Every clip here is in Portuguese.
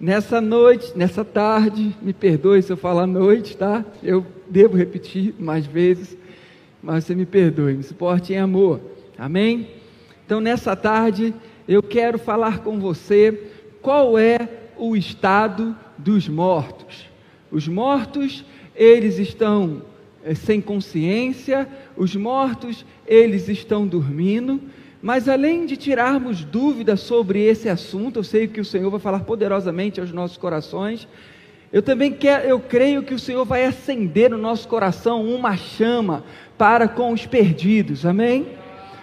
nessa noite, nessa tarde, me perdoe se eu falar noite, tá? Eu devo repetir mais vezes, mas você me perdoe, me suporte em amor, amém? Então, nessa tarde, eu quero falar com você qual é o estado dos mortos. Os mortos, eles estão é, sem consciência, os mortos, eles estão dormindo, mas além de tirarmos dúvidas sobre esse assunto, eu sei que o Senhor vai falar poderosamente aos nossos corações. Eu também quero, eu creio que o Senhor vai acender no nosso coração uma chama para com os perdidos. Amém?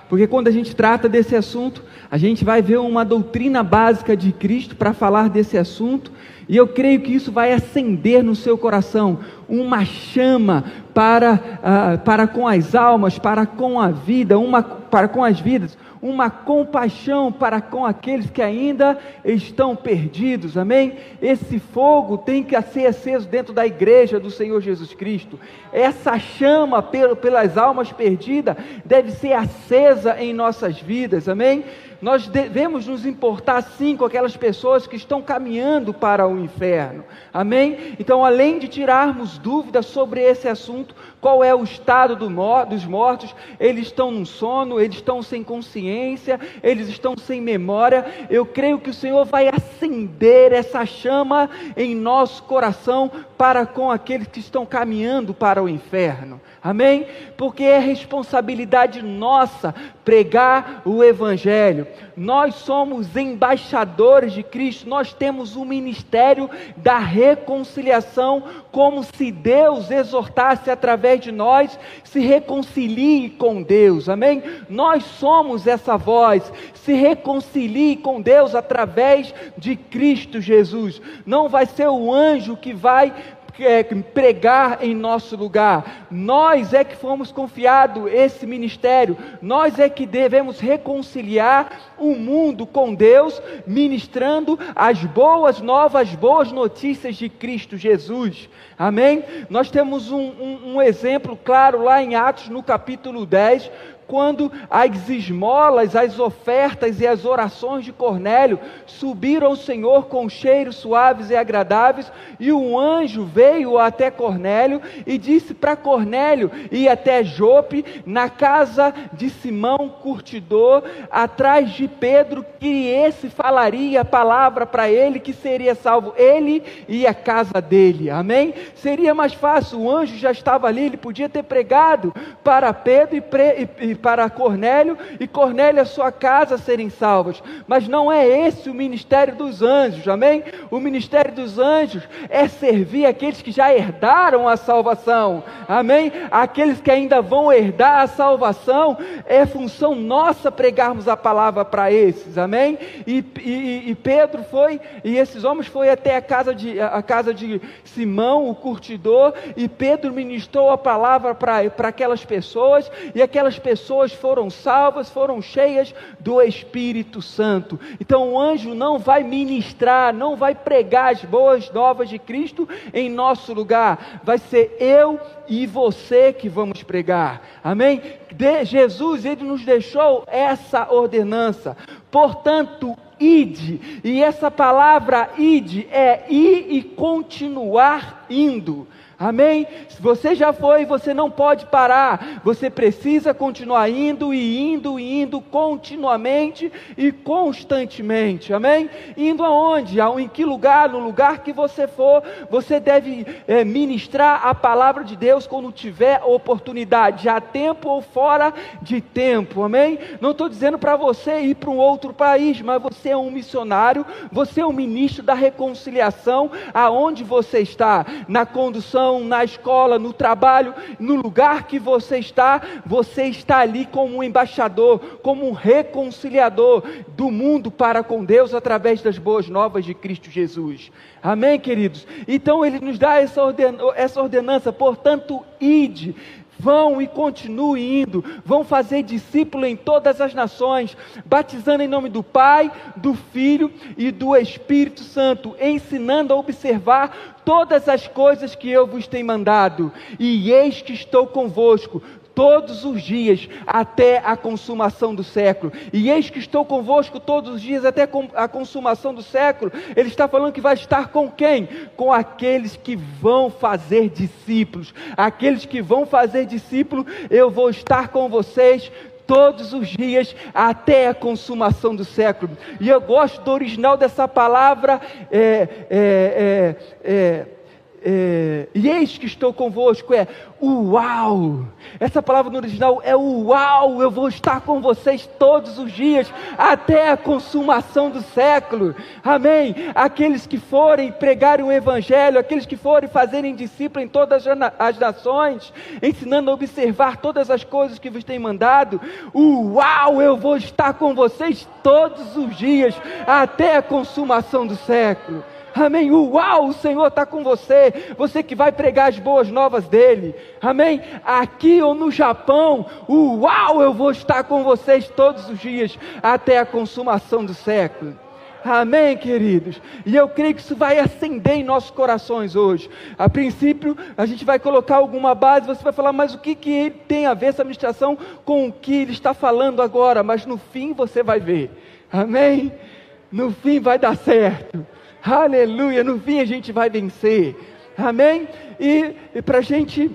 Porque quando a gente trata desse assunto, a gente vai ver uma doutrina básica de Cristo para falar desse assunto, e eu creio que isso vai acender no seu coração uma chama para, uh, para com as almas, para com a vida, uma, para com as vidas, uma compaixão para com aqueles que ainda estão perdidos, amém? Esse fogo tem que ser aceso dentro da igreja do Senhor Jesus Cristo. Essa chama pelas almas perdidas deve ser acesa em nossas vidas, amém? Nós devemos nos importar sim com aquelas pessoas que estão caminhando para o inferno. Amém? Então, além de tirarmos dúvidas sobre esse assunto, qual é o estado do dos mortos? Eles estão no sono, eles estão sem consciência, eles estão sem memória. Eu creio que o Senhor vai acender essa chama em nosso coração para com aqueles que estão caminhando para o inferno. Amém? Porque é responsabilidade nossa pregar o Evangelho. Nós somos embaixadores de Cristo, nós temos o ministério da reconciliação, como se Deus exortasse através de nós, se reconcilie com Deus, amém? Nós somos essa voz, se reconcilie com Deus através de Cristo Jesus. Não vai ser o anjo que vai é, pregar em nosso lugar. Nós é que fomos confiado esse ministério. Nós é que devemos reconciliar o mundo com Deus, ministrando as boas novas, boas notícias de Cristo Jesus. Amém? Nós temos um, um, um exemplo claro lá em Atos, no capítulo 10, quando as esmolas, as ofertas e as orações de Cornélio subiram ao Senhor com cheiros suaves e agradáveis, e um anjo veio até Cornélio e disse para Cornélio ir até Jope, na casa de Simão curtidor, atrás de Pedro, que esse falaria a palavra para ele que seria salvo ele e a casa dele. Amém? Seria mais fácil, o anjo já estava ali, ele podia ter pregado para Pedro e, pre, e para Cornélio e Cornélio e a sua casa serem salvos. Mas não é esse o ministério dos anjos, amém? O ministério dos anjos é servir aqueles que já herdaram a salvação, amém? Aqueles que ainda vão herdar a salvação, é função nossa pregarmos a palavra para esses, amém? E, e, e, Pedro foi, e esses homens foi até a casa de, a casa de Simão, o curtidor, e Pedro ministrou a palavra para aquelas pessoas, e aquelas pessoas pessoas foram salvas, foram cheias do Espírito Santo. Então o anjo não vai ministrar, não vai pregar as boas novas de Cristo em nosso lugar. Vai ser eu e você que vamos pregar. Amém? De Jesus, ele nos deixou essa ordenança. Portanto, ide. E essa palavra ide é ir e continuar indo. Amém? Se você já foi, você não pode parar. Você precisa continuar indo e indo e indo continuamente e constantemente. Amém? Indo aonde? Em que lugar? No lugar que você for, você deve é, ministrar a palavra de Deus quando tiver oportunidade, a tempo ou fora de tempo. Amém? Não estou dizendo para você ir para um outro país, mas você é um missionário, você é um ministro da reconciliação aonde você está, na condução na escola, no trabalho, no lugar que você está, você está ali como um embaixador, como um reconciliador do mundo para com Deus através das boas novas de Cristo Jesus. Amém, queridos? Então ele nos dá essa, ordenança, portanto, ide, Vão e continuem indo, vão fazer discípulo em todas as nações, batizando em nome do Pai, do Filho e do Espírito Santo, ensinando a observar todas as coisas que eu vos tenho mandado. E eis que estou convosco todos os dias até a consumação do século. E eis que estou convosco todos os dias até a consumação do século. Ele está falando que vai estar com quem? Com aqueles que vão fazer discípulos. Aqueles que vão fazer discípulo, eu vou estar com vocês todos os dias até a consumação do século. E eu gosto do original dessa palavra. É, é, é, é e eis que estou convosco, é uau. Essa palavra no original é uau, eu vou estar com vocês todos os dias, até a consumação do século. Amém. Aqueles que forem pregarem o evangelho, aqueles que forem fazerem discípulo em todas as nações, ensinando a observar todas as coisas que vos tenho mandado, uau, eu vou estar com vocês todos os dias, até a consumação do século. Amém. Uau, o Senhor está com você. Você que vai pregar as boas novas dele. Amém. Aqui ou no Japão, uau, eu vou estar com vocês todos os dias até a consumação do século. Amém, queridos? E eu creio que isso vai acender em nossos corações hoje. A princípio, a gente vai colocar alguma base, você vai falar, mas o que, que tem a ver essa administração com o que ele está falando agora? Mas no fim você vai ver. Amém? No fim vai dar certo. Aleluia, no fim a gente vai vencer. Amém? E, e para a gente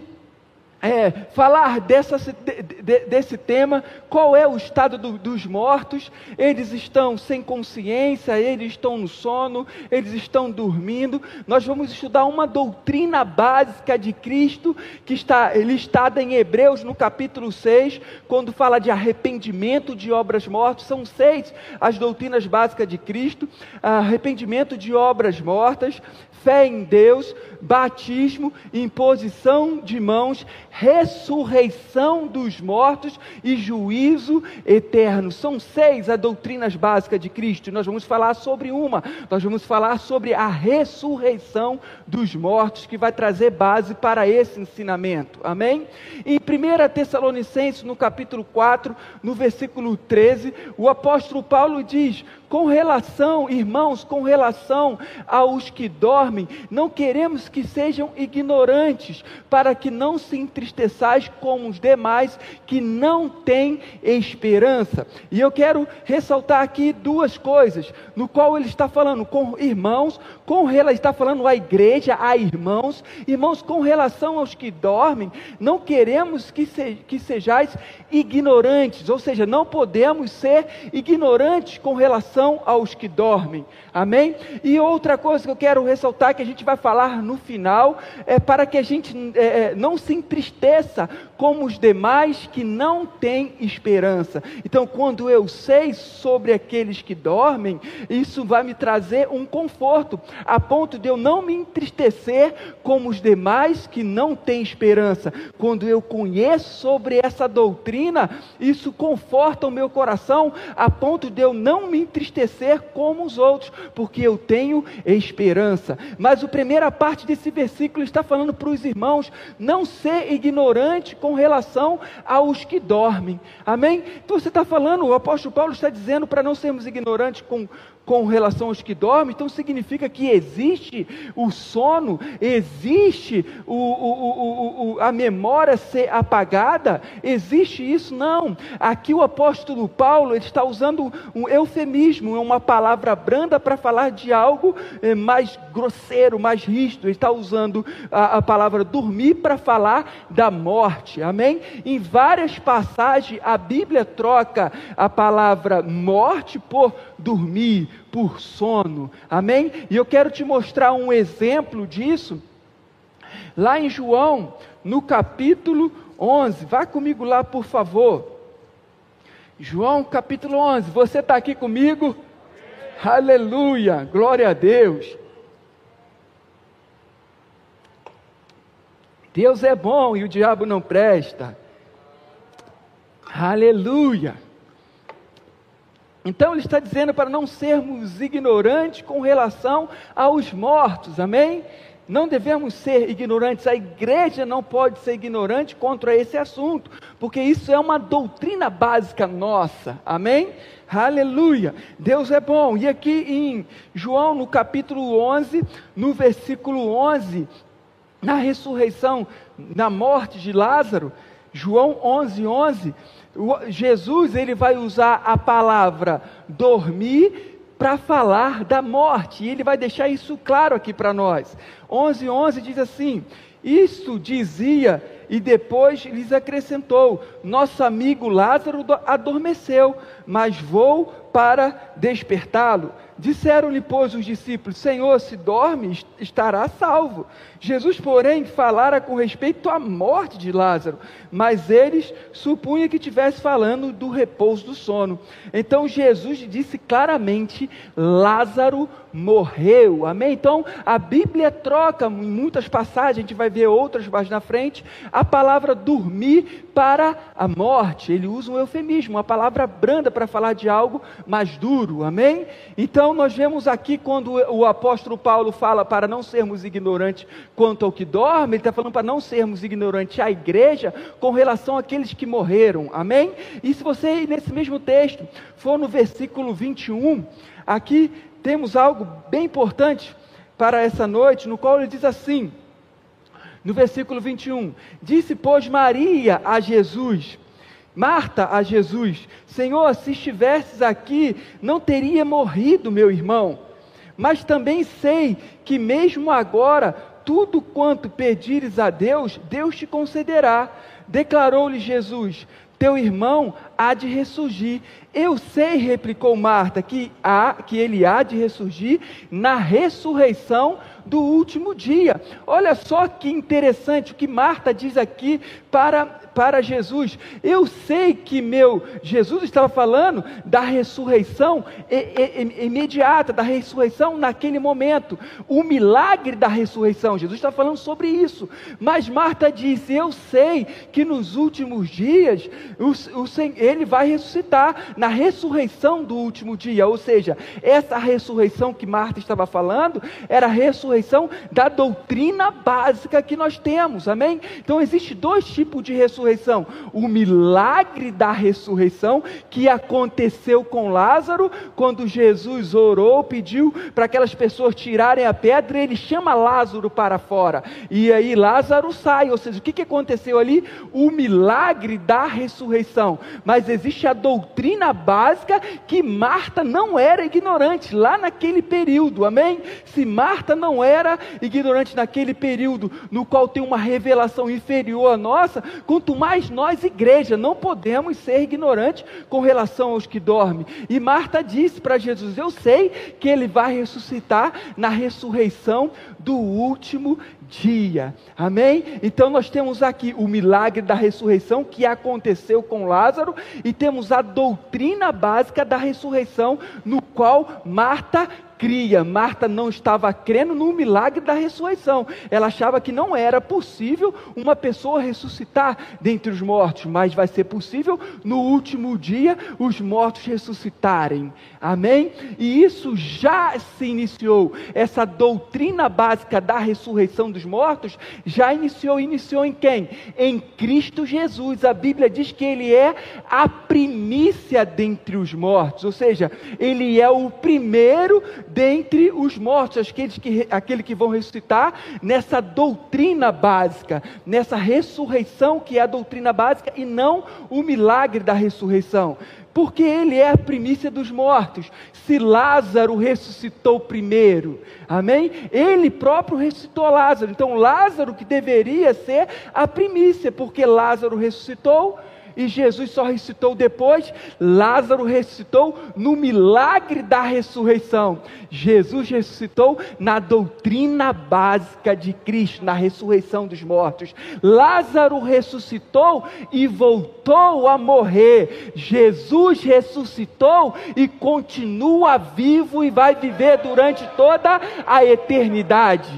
é, falar dessa, de, desse tema, qual é o estado do, dos mortos, eles estão sem consciência, eles estão no sono, eles estão dormindo. Nós vamos estudar uma doutrina básica de Cristo, que está listada em Hebreus no capítulo 6, quando fala de arrependimento de obras mortas. São seis as doutrinas básicas de Cristo: arrependimento de obras mortas, fé em Deus, batismo, imposição de mãos, ressurreição dos mortos e juízo eterno. São seis as doutrinas básicas de Cristo. Nós vamos falar sobre uma. Nós vamos falar sobre a ressurreição dos mortos, que vai trazer base para esse ensinamento. Amém? Em 1 Tessalonicenses, no capítulo 4, no versículo 13, o apóstolo Paulo diz: com relação, irmãos, com relação aos que dormem, não queremos que sejam ignorantes, para que não se entristeçais como os demais que não têm esperança. E eu quero ressaltar aqui duas coisas, no qual ele está falando com irmãos, com ele está falando à igreja, a irmãos, irmãos, com relação aos que dormem, não queremos que, se, que sejais ignorantes, ou seja, não podemos ser ignorantes com relação aos que dormem. Amém? E outra coisa que eu quero ressaltar, que a gente vai falar no final, é para que a gente é, é, não se entristeça como os demais que não têm esperança. Então, quando eu sei sobre aqueles que dormem, isso vai me trazer um conforto, a ponto de eu não me entristecer como os demais que não têm esperança. Quando eu conheço sobre essa doutrina, isso conforta o meu coração, a ponto de eu não me entristecer como os outros porque eu tenho esperança. Mas a primeira parte desse versículo está falando para os irmãos não ser ignorante com relação aos que dormem. Amém? Então você está falando, o apóstolo Paulo está dizendo para não sermos ignorantes com com relação aos que dormem, então significa que existe o sono, existe o, o, o, a memória ser apagada, existe isso? Não. Aqui o apóstolo Paulo está usando um eufemismo, uma palavra branda para falar de algo eh, mais grosseiro, mais rígido. Ele está usando a, a palavra dormir para falar da morte. Amém? Em várias passagens a Bíblia troca a palavra morte por dormir, por sono. Amém? E eu quero te mostrar um exemplo disso. Lá em João, no capítulo 11. Vá comigo lá, por favor. João capítulo 11. Você está aqui comigo? Aleluia, glória a Deus. Deus é bom e o diabo não presta. Aleluia. Então ele está dizendo para não sermos ignorantes com relação aos mortos, amém? Não devemos ser ignorantes, a igreja não pode ser ignorante contra esse assunto, porque isso é uma doutrina básica nossa, amém? Aleluia, Deus é bom. E aqui em João, no capítulo 11, no versículo 11, na ressurreição, na morte de Lázaro, João 11, 11, Jesus ele vai usar a palavra dormir para falar da morte, e ele vai deixar isso claro aqui para nós. 11, 11 diz assim: Isso dizia e depois lhes acrescentou: Nosso amigo Lázaro adormeceu, mas vou para despertá-lo. Disseram-lhe, pois, os discípulos: Senhor, se dorme, estará salvo. Jesus, porém, falara com respeito à morte de Lázaro, mas eles supunham que estivesse falando do repouso do sono. Então Jesus disse claramente: Lázaro morreu. Amém? Então a Bíblia troca em muitas passagens, a gente vai ver outras mais na frente, a palavra dormir para a morte. Ele usa um eufemismo, uma palavra branda para falar de algo mais duro. Amém? Então nós vemos aqui quando o apóstolo Paulo fala para não sermos ignorantes quanto ao que dorme, ele está falando para não sermos ignorantes à igreja com relação àqueles que morreram. Amém? E se você, nesse mesmo texto, for no versículo 21, aqui temos algo bem importante para essa noite, no qual ele diz assim, no versículo 21: Disse, pois, Maria a Jesus, Marta a Jesus: Senhor, se estivesses aqui, não teria morrido meu irmão. Mas também sei que mesmo agora, tudo quanto pedires a Deus, Deus te concederá. Declarou-lhe Jesus: Teu irmão há de ressurgir. Eu sei, replicou Marta, que, há, que ele há de ressurgir na ressurreição do último dia. Olha só que interessante o que Marta diz aqui para para Jesus. Eu sei que meu Jesus estava falando da ressurreição imediata, da ressurreição naquele momento, o milagre da ressurreição. Jesus está falando sobre isso. Mas Marta disse: Eu sei que nos últimos dias o, o, ele vai ressuscitar na ressurreição do último dia. Ou seja, essa ressurreição que Marta estava falando era a ressurreição da doutrina básica que nós temos. Amém? Então existe dois tipos de ressurreição ressurreição, o milagre da ressurreição que aconteceu com Lázaro, quando Jesus orou, pediu para aquelas pessoas tirarem a pedra, ele chama Lázaro para fora, e aí Lázaro sai, ou seja, o que, que aconteceu ali? O milagre da ressurreição, mas existe a doutrina básica que Marta não era ignorante lá naquele período, amém? Se Marta não era ignorante naquele período, no qual tem uma revelação inferior à nossa, Quanto mais nós, igreja, não podemos ser ignorantes com relação aos que dormem. E Marta disse para Jesus: Eu sei que ele vai ressuscitar na ressurreição do último dia. Amém? Então nós temos aqui o milagre da ressurreição que aconteceu com Lázaro e temos a doutrina básica da ressurreição no qual Marta cria. Marta não estava crendo no milagre da ressurreição. Ela achava que não era possível uma pessoa ressuscitar dentre os mortos, mas vai ser possível no último dia os mortos ressuscitarem. Amém? E isso já se iniciou. Essa doutrina básica da ressurreição dos mortos já iniciou. Iniciou em quem? Em Cristo Jesus. A Bíblia diz que ele é a primícia dentre os mortos, ou seja, ele é o primeiro dentre os mortos, aqueles que, aquele que vão ressuscitar nessa doutrina básica, nessa ressurreição que é a doutrina básica e não o milagre da ressurreição. Porque ele é a primícia dos mortos. Se Lázaro ressuscitou primeiro, amém? Ele próprio ressuscitou Lázaro. Então, Lázaro que deveria ser a primícia, porque Lázaro ressuscitou, e Jesus só ressuscitou depois, Lázaro ressuscitou no milagre da ressurreição. Jesus ressuscitou na doutrina básica de Cristo, na ressurreição dos mortos. Lázaro ressuscitou e voltou a morrer. Jesus ressuscitou e continua vivo e vai viver durante toda a eternidade.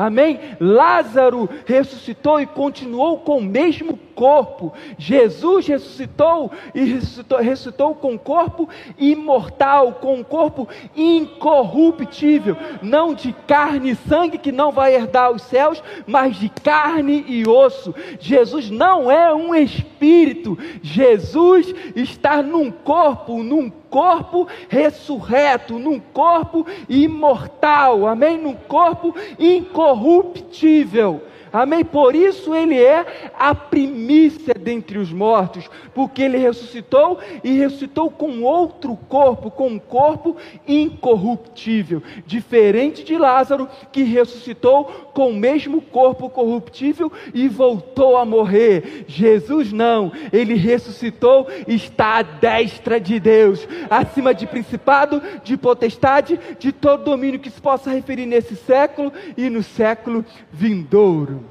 Amém? Lázaro ressuscitou e continuou com o mesmo corpo. Jesus ressuscitou e ressuscitou, ressuscitou com um corpo imortal, com um corpo incorruptível, não de carne e sangue que não vai herdar os céus, mas de carne e osso. Jesus não é um espírito, Jesus está num corpo, num corpo ressurreto, num corpo imortal, amém? Num corpo incorruptível. Amém? Por isso ele é a primícia dentre os mortos, porque ele ressuscitou e ressuscitou com outro corpo, com um corpo incorruptível, diferente de Lázaro, que ressuscitou com o mesmo corpo corruptível e voltou a morrer. Jesus não, ele ressuscitou está à destra de Deus, acima de principado, de potestade, de todo domínio que se possa referir nesse século e no século vindouro.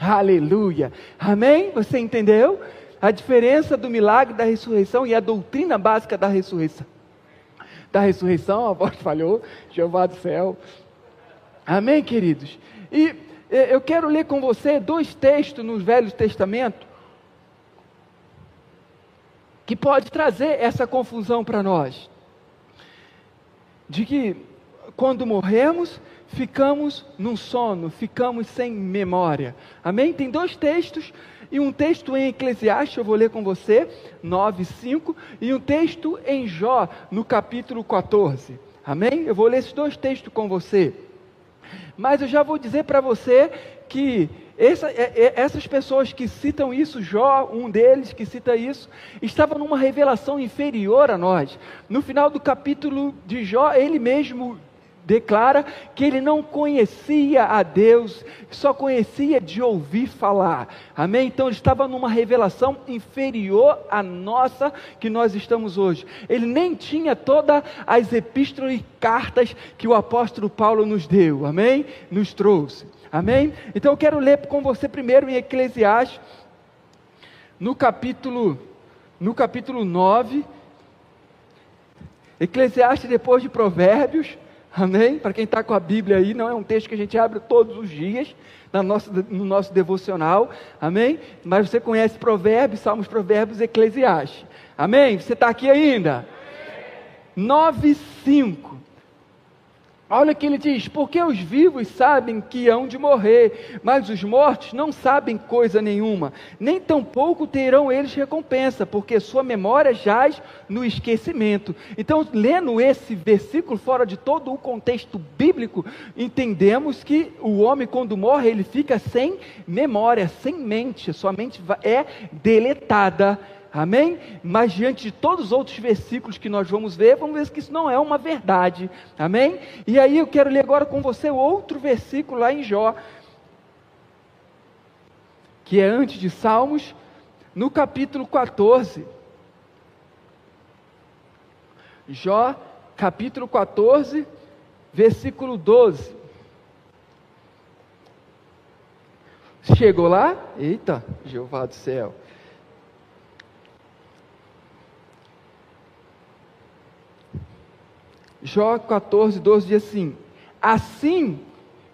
Aleluia. Amém? Você entendeu? A diferença do milagre da ressurreição e a doutrina básica da ressurreição. Da ressurreição, a voz falhou, Jeová do céu. Amém, queridos? E eu quero ler com você dois textos no Velho Testamento que pode trazer essa confusão para nós. De que quando morremos, ficamos num sono, ficamos sem memória. Amém? Tem dois textos, e um texto em Eclesiastes, eu vou ler com você, 9, 5, e um texto em Jó, no capítulo 14. Amém? Eu vou ler esses dois textos com você. Mas eu já vou dizer para você que essa, é, é, essas pessoas que citam isso, Jó, um deles que cita isso, estava numa revelação inferior a nós. No final do capítulo de Jó, ele mesmo declara que ele não conhecia a Deus, só conhecia de ouvir falar. Amém? Então ele estava numa revelação inferior à nossa que nós estamos hoje. Ele nem tinha todas as epístolas e cartas que o apóstolo Paulo nos deu. Amém? Nos trouxe. Amém? Então eu quero ler com você primeiro em Eclesiastes, no capítulo no capítulo 9, Eclesiastes depois de Provérbios, Amém? Para quem está com a Bíblia aí, não é um texto que a gente abre todos os dias na nossa, no nosso devocional. Amém? Mas você conhece Provérbios, Salmos, Provérbios, Eclesiastes. Amém? Você está aqui ainda? 9, 5. Olha que ele diz: porque os vivos sabem que hão de morrer, mas os mortos não sabem coisa nenhuma, nem tampouco terão eles recompensa, porque sua memória jaz no esquecimento. Então, lendo esse versículo fora de todo o contexto bíblico, entendemos que o homem, quando morre, ele fica sem memória, sem mente, sua mente é deletada Amém? Mas diante de todos os outros versículos que nós vamos ver, vamos ver que isso não é uma verdade. Amém? E aí eu quero ler agora com você outro versículo lá em Jó, que é antes de Salmos, no capítulo 14. Jó, capítulo 14, versículo 12. Chegou lá? Eita, Jeová do céu. Jó 14, 12 diz assim: Assim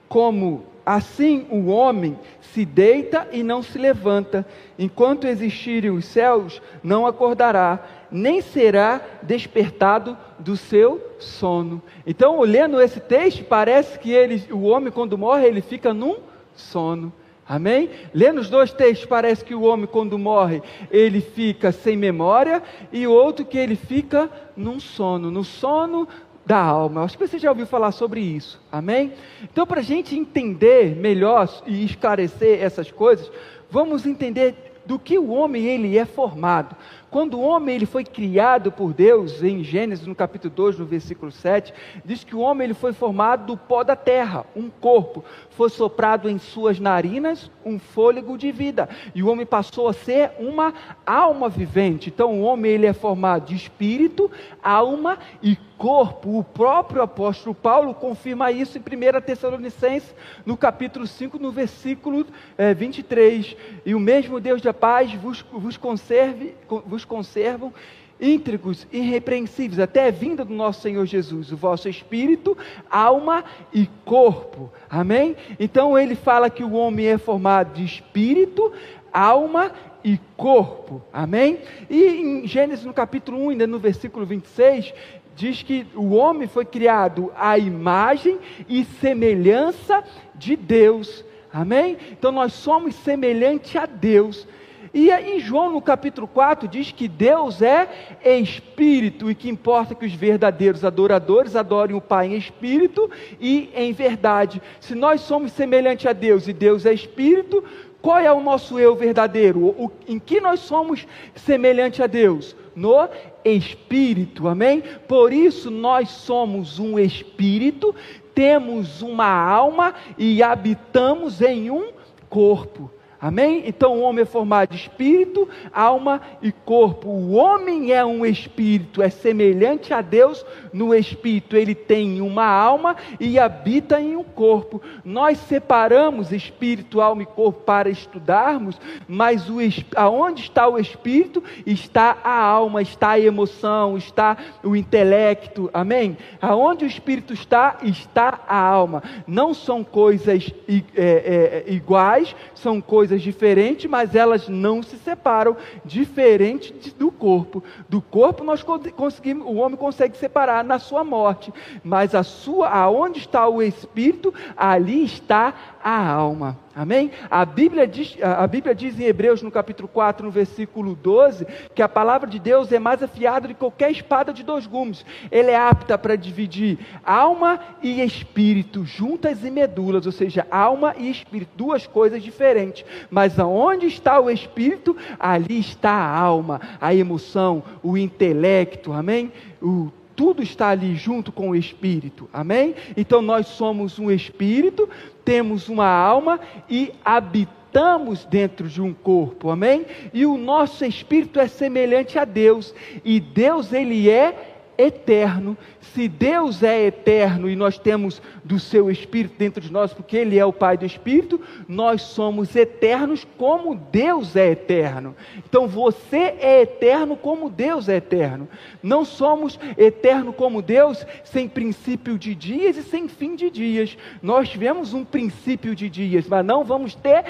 como assim o homem se deita e não se levanta, enquanto existirem os céus, não acordará, nem será despertado do seu sono. Então, olhando esse texto, parece que ele, o homem, quando morre, ele fica num sono. Amém? Lendo os dois textos, parece que o homem, quando morre, ele fica sem memória, e o outro que ele fica num sono, no sono da alma. Acho que você já ouviu falar sobre isso, amém? Então, para a gente entender melhor e esclarecer essas coisas, vamos entender do que o homem ele é formado. Quando o homem ele foi criado por Deus, em Gênesis, no capítulo 2, no versículo 7, diz que o homem ele foi formado do pó da terra, um corpo. Foi soprado em suas narinas um fôlego de vida. E o homem passou a ser uma alma vivente. Então o homem ele é formado de espírito, alma e corpo. O próprio apóstolo Paulo confirma isso em 1 Tessalonicenses, no capítulo 5, no versículo é, 23. E o mesmo Deus da paz vos, vos conserve, vos conservam íntegros, irrepreensíveis, até a vinda do nosso Senhor Jesus, o vosso espírito, alma e corpo. Amém? Então ele fala que o homem é formado de espírito, alma e corpo. Amém? E em Gênesis no capítulo 1, ainda no versículo 26, diz que o homem foi criado à imagem e semelhança de Deus. Amém? Então nós somos semelhantes a Deus. E em João, no capítulo 4, diz que Deus é espírito e que importa que os verdadeiros adoradores adorem o Pai em espírito e em verdade. Se nós somos semelhantes a Deus e Deus é espírito, qual é o nosso eu verdadeiro? O, em que nós somos semelhante a Deus? No espírito, amém? Por isso nós somos um espírito, temos uma alma e habitamos em um corpo. Amém? Então o homem é formado de espírito, alma e corpo. O homem é um espírito, é semelhante a Deus no espírito. Ele tem uma alma e habita em um corpo. Nós separamos espírito, alma e corpo para estudarmos, mas o, aonde está o espírito está a alma, está a emoção, está o intelecto. Amém? Aonde o espírito está, está a alma. Não são coisas é, é, iguais, são coisas coisas diferentes, mas elas não se separam, diferente do corpo. Do corpo nós conseguimos, o homem consegue separar na sua morte, mas a sua, aonde está o espírito, ali está a alma. Amém? A Bíblia, diz, a Bíblia diz em Hebreus, no capítulo 4, no versículo 12, que a palavra de Deus é mais afiada do que qualquer espada de dois gumes. Ele é apta para dividir alma e espírito, juntas e medulas, ou seja, alma e espírito, duas coisas diferentes. Mas aonde está o espírito, ali está a alma, a emoção, o intelecto, amém? O tudo está ali junto com o espírito. Amém? Então nós somos um espírito, temos uma alma e habitamos dentro de um corpo. Amém? E o nosso espírito é semelhante a Deus, e Deus ele é eterno. Se Deus é eterno e nós temos do seu Espírito dentro de nós, porque Ele é o Pai do Espírito, nós somos eternos como Deus é eterno. Então você é eterno como Deus é eterno. Não somos eterno como Deus sem princípio de dias e sem fim de dias. Nós tivemos um princípio de dias, mas não vamos ter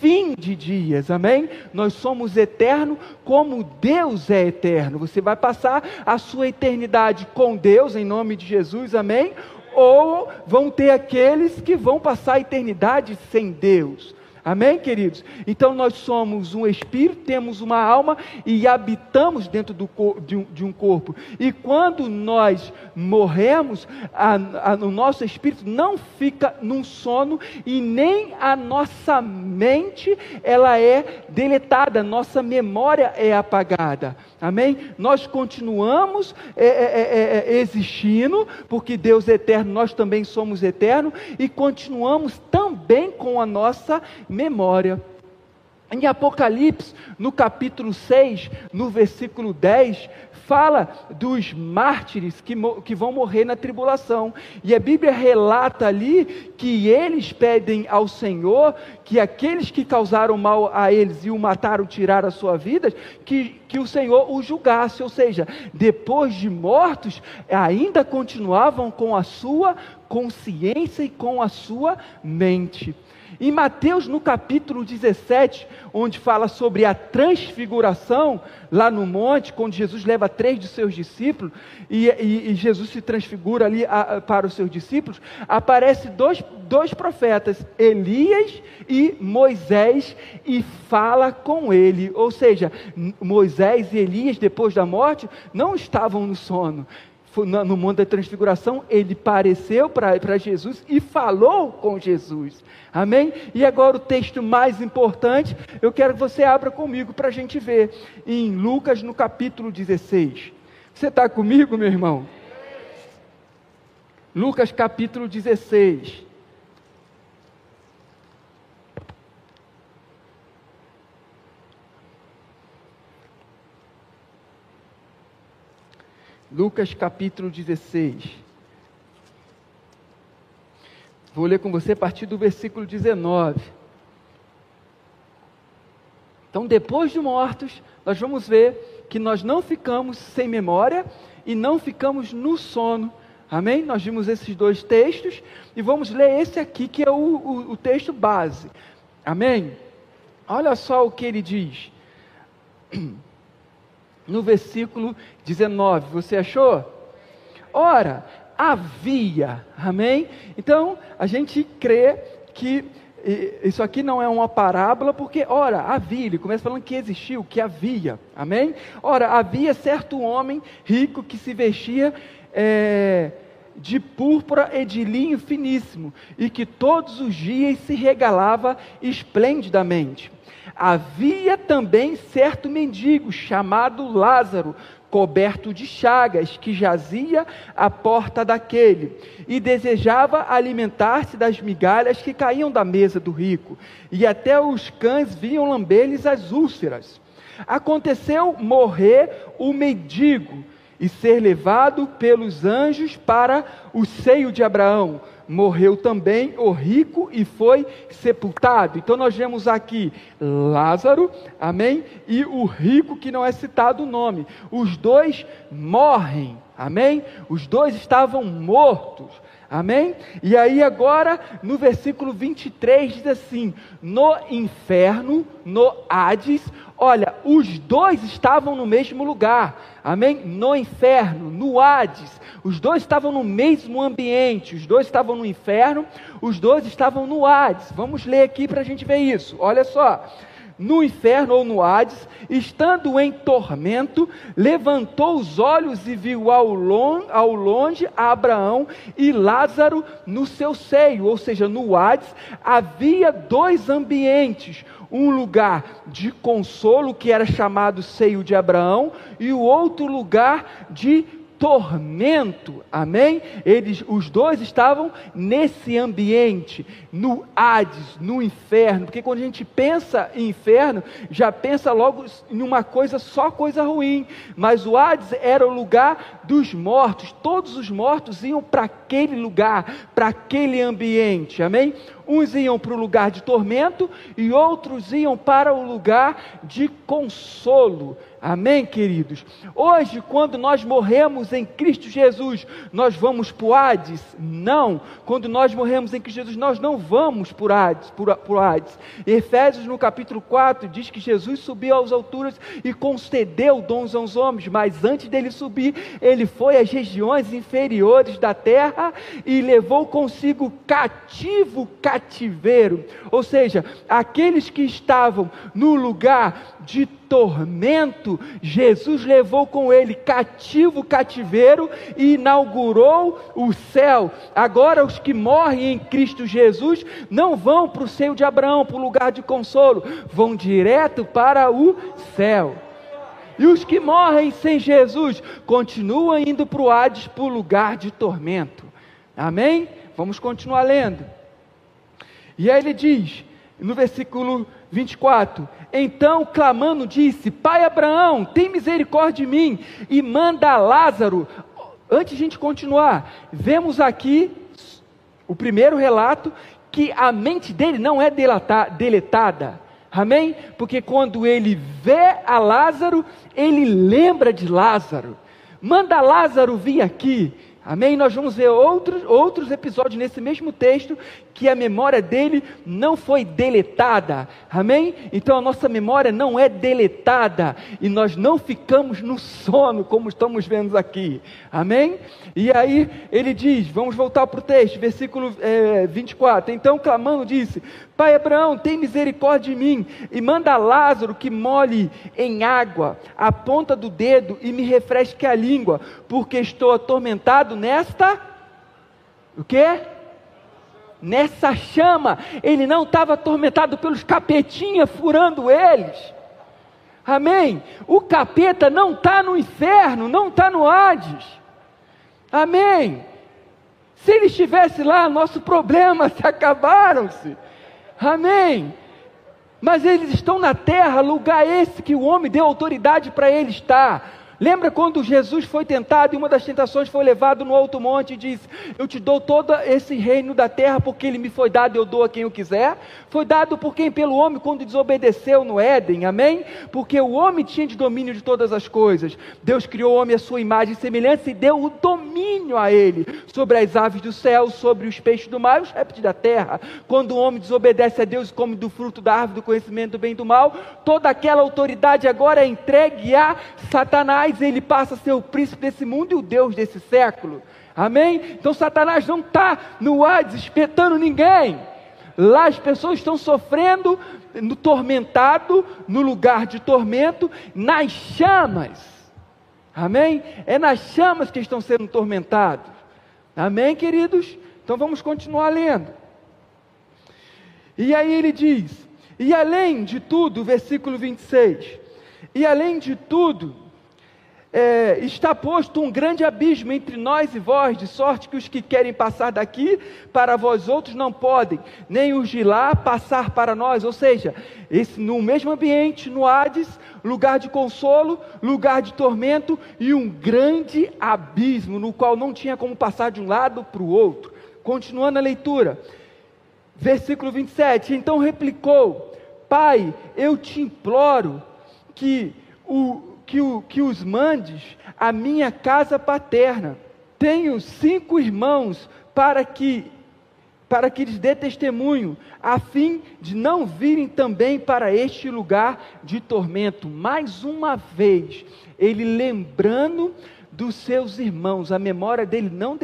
fim de dias, amém? Nós somos eterno como Deus é eterno. Você vai passar a sua eternidade com Deus, em nome de Jesus, amém? Ou vão ter aqueles que vão passar a eternidade sem Deus. Amém, queridos? Então nós somos um espírito, temos uma alma e habitamos dentro do, de, um, de um corpo. E quando nós morremos, a, a, o nosso espírito não fica num sono e nem a nossa mente ela é deletada, nossa memória é apagada. Amém? Nós continuamos é, é, é, é, existindo, porque Deus é eterno, nós também somos eternos, e continuamos também com a nossa memória. Em Apocalipse, no capítulo 6, no versículo 10, fala dos mártires que, que vão morrer na tribulação. E a Bíblia relata ali que eles pedem ao Senhor que aqueles que causaram mal a eles e o mataram, tiraram a sua vida, que, que o Senhor os julgasse. Ou seja, depois de mortos, ainda continuavam com a sua consciência e com a sua mente. Em Mateus, no capítulo 17, onde fala sobre a transfiguração, lá no monte, quando Jesus leva três de seus discípulos, e, e, e Jesus se transfigura ali a, a, para os seus discípulos, aparece dois, dois profetas, Elias e Moisés, e fala com ele. Ou seja, Moisés e Elias, depois da morte, não estavam no sono, no mundo da transfiguração, ele pareceu para Jesus e falou com Jesus. Amém? E agora o texto mais importante, eu quero que você abra comigo para a gente ver, em Lucas no capítulo 16. Você está comigo, meu irmão? Lucas capítulo 16. Lucas capítulo 16. Vou ler com você a partir do versículo 19. Então, depois de mortos, nós vamos ver que nós não ficamos sem memória e não ficamos no sono. Amém? Nós vimos esses dois textos e vamos ler esse aqui que é o, o, o texto base. Amém? Olha só o que ele diz. No versículo 19, você achou? Ora, havia, amém? Então, a gente crê que isso aqui não é uma parábola, porque, ora, havia, ele começa falando que existiu, que havia, amém? Ora, havia certo homem rico que se vestia é, de púrpura e de linho finíssimo, e que todos os dias se regalava esplendidamente. Havia também certo mendigo chamado Lázaro, coberto de chagas, que jazia à porta daquele, e desejava alimentar-se das migalhas que caíam da mesa do rico, e até os cães vinham lamber-lhes as úlceras. Aconteceu morrer o mendigo e ser levado pelos anjos para o seio de Abraão morreu também o rico e foi sepultado. Então nós vemos aqui Lázaro, amém? E o rico que não é citado o nome. Os dois morrem, amém? Os dois estavam mortos. Amém? E aí agora, no versículo 23 diz assim: No inferno, no Hades, olha, os dois estavam no mesmo lugar. Amém? No inferno, no Hades, os dois estavam no mesmo ambiente, os dois estavam no inferno, os dois estavam no Hades. Vamos ler aqui para a gente ver isso. Olha só no inferno ou no Hades, estando em tormento, levantou os olhos e viu ao longe, longe Abraão e Lázaro no seu seio, ou seja, no Hades havia dois ambientes, um lugar de consolo que era chamado seio de Abraão e o outro lugar de tormento, amém? Eles, os dois estavam nesse ambiente, no Hades, no inferno, porque quando a gente pensa em inferno, já pensa logo em uma coisa, só coisa ruim, mas o Hades era o lugar dos mortos, todos os mortos iam para aquele lugar, para aquele ambiente, amém? Uns iam para o lugar de tormento e outros iam para o lugar de consolo. Amém, queridos? Hoje, quando nós morremos em Cristo Jesus, nós vamos para o Hades? Não. Quando nós morremos em Cristo Jesus, nós não vamos para o Hades. Por, por Hades. Efésios, no capítulo 4, diz que Jesus subiu às alturas e concedeu dons aos homens, mas antes dele subir, ele foi às regiões inferiores da terra e levou consigo cativo cativeiro. Ou seja, aqueles que estavam no lugar de tormento, Jesus levou com ele cativo cativeiro e inaugurou o céu. Agora, os que morrem em Cristo Jesus não vão para o seio de Abraão, para o lugar de consolo, vão direto para o céu. E os que morrem sem Jesus continuam indo para o Hades, para o lugar de tormento. Amém? Vamos continuar lendo. E aí ele diz, no versículo 24: Então, clamando, disse: Pai Abraão, tem misericórdia de mim e manda Lázaro. Antes de a gente continuar, vemos aqui o primeiro relato que a mente dele não é deletada. Amém? Porque quando ele vê a Lázaro, ele lembra de Lázaro. Manda Lázaro vir aqui. Amém? Nós vamos ver outros, outros episódios nesse mesmo texto que a memória dele não foi deletada. Amém? Então a nossa memória não é deletada e nós não ficamos no sono, como estamos vendo aqui. Amém? E aí ele diz: vamos voltar para o texto, versículo é, 24. Então, clamando, disse: Pai Abraão, tem misericórdia de mim e manda Lázaro que molhe em água a ponta do dedo e me refresque a língua, porque estou atormentado nesta. O quê? Nessa chama, ele não estava atormentado pelos capetinhas furando eles. Amém? O capeta não está no inferno, não está no Hades. Amém? Se ele estivesse lá, nossos problemas se acabaram-se. Amém? Mas eles estão na terra, lugar esse que o homem deu autoridade para ele estar. Lembra quando Jesus foi tentado e uma das tentações foi levado no alto monte e disse: Eu te dou todo esse reino da terra porque ele me foi dado eu dou a quem eu quiser? Foi dado por quem? Pelo homem quando desobedeceu no Éden, amém? Porque o homem tinha de domínio de todas as coisas. Deus criou o homem à sua imagem e semelhança e deu o domínio a ele sobre as aves do céu, sobre os peixes do mar e os répteis da terra. Quando o homem desobedece a Deus e come do fruto da árvore do conhecimento do bem e do mal, toda aquela autoridade agora é entregue a Satanás, ele passa a ser o príncipe desse mundo e o Deus desse século. Amém? Então Satanás não está no ar espetando ninguém. Lá as pessoas estão sofrendo, no tormentado, no lugar de tormento, nas chamas. Amém? É nas chamas que estão sendo tormentados. Amém, queridos? Então vamos continuar lendo. E aí ele diz: E além de tudo, versículo 26, e além de tudo, é, está posto um grande abismo entre nós e vós, de sorte que os que querem passar daqui para vós outros não podem, nem os de lá passar para nós. Ou seja, esse, no mesmo ambiente, no Hades, lugar de consolo, lugar de tormento e um grande abismo, no qual não tinha como passar de um lado para o outro. Continuando a leitura, versículo 27. Então replicou: Pai, eu te imploro que o que, o, que os mandes à minha casa paterna. Tenho cinco irmãos para que para que lhes dê testemunho, a fim de não virem também para este lugar de tormento. Mais uma vez, ele lembrando dos seus irmãos, a memória dele não